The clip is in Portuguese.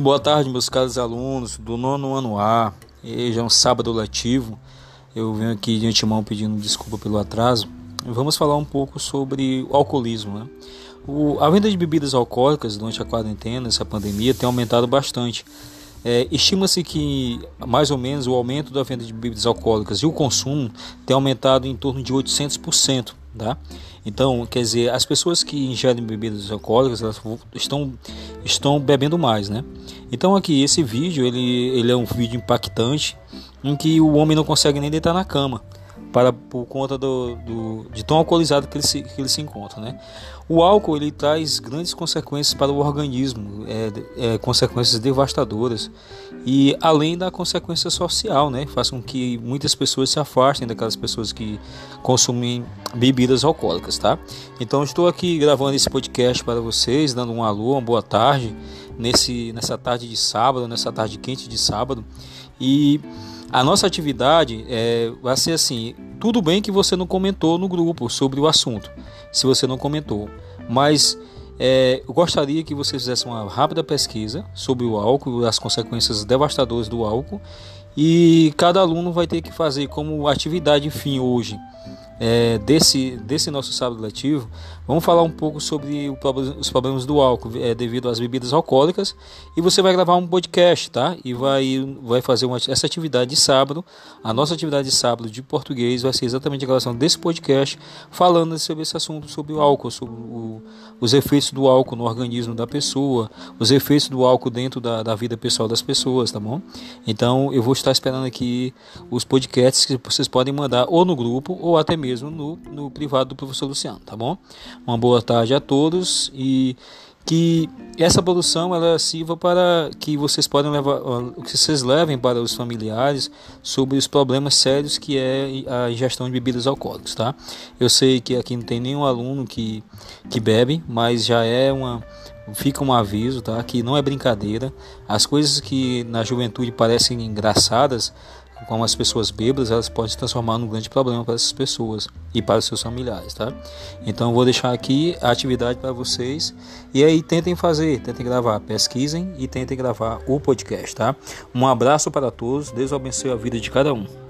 Boa tarde, meus caros alunos do nono ano A. Hoje é um sábado letivo. Eu venho aqui de antemão pedindo desculpa pelo atraso. Vamos falar um pouco sobre o alcoolismo. Né? O, a venda de bebidas alcoólicas durante a quarentena, essa pandemia, tem aumentado bastante. É, Estima-se que mais ou menos o aumento da venda de bebidas alcoólicas e o consumo tem aumentado em torno de 800%. Tá? Então, quer dizer, as pessoas que ingerem bebidas alcoólicas elas estão, estão bebendo mais, né? Então aqui esse vídeo ele, ele é um vídeo impactante em que o homem não consegue nem deitar na cama para por conta do, do, de tão alcoolizado que ele se, que ele se encontra, né? O álcool ele traz grandes consequências para o organismo, é, é, consequências devastadoras e além da consequência social, né? Faz com que muitas pessoas se afastem daquelas pessoas que consumem bebidas alcoólicas, tá? Então estou aqui gravando esse podcast para vocês, dando um alô, uma boa tarde nesse nessa tarde de sábado, nessa tarde quente de sábado e a nossa atividade é, vai ser assim: tudo bem que você não comentou no grupo sobre o assunto, se você não comentou, mas é, eu gostaria que você fizesse uma rápida pesquisa sobre o álcool, as consequências devastadoras do álcool, e cada aluno vai ter que fazer como atividade fim hoje é, desse, desse nosso sábado letivo, vamos falar um pouco sobre os problemas do álcool é, devido às bebidas alcoólicas e você vai gravar um podcast, tá? E vai, vai fazer uma, essa atividade de sábado. A nossa atividade de sábado de português vai ser exatamente a gravação desse podcast, falando sobre esse assunto, sobre o álcool, sobre o, os efeitos do álcool no organismo da pessoa, os efeitos do álcool dentro da, da vida pessoal das pessoas, tá bom? Então eu vou estar esperando aqui os podcasts que vocês podem mandar ou no grupo ou até mesmo mesmo no, no privado do professor Luciano, tá bom? Uma boa tarde a todos e que essa produção ela sirva para que vocês podem levar, que vocês levem para os familiares sobre os problemas sérios que é a ingestão de bebidas alcoólicas, tá? Eu sei que aqui não tem nenhum aluno que que bebe, mas já é uma fica um aviso, tá? Que não é brincadeira. As coisas que na juventude parecem engraçadas como as pessoas bêbadas, elas podem se transformar num grande problema para essas pessoas e para os seus familiares, tá? Então eu vou deixar aqui a atividade para vocês e aí tentem fazer, tentem gravar, pesquisem e tentem gravar o podcast, tá? Um abraço para todos, Deus abençoe a vida de cada um.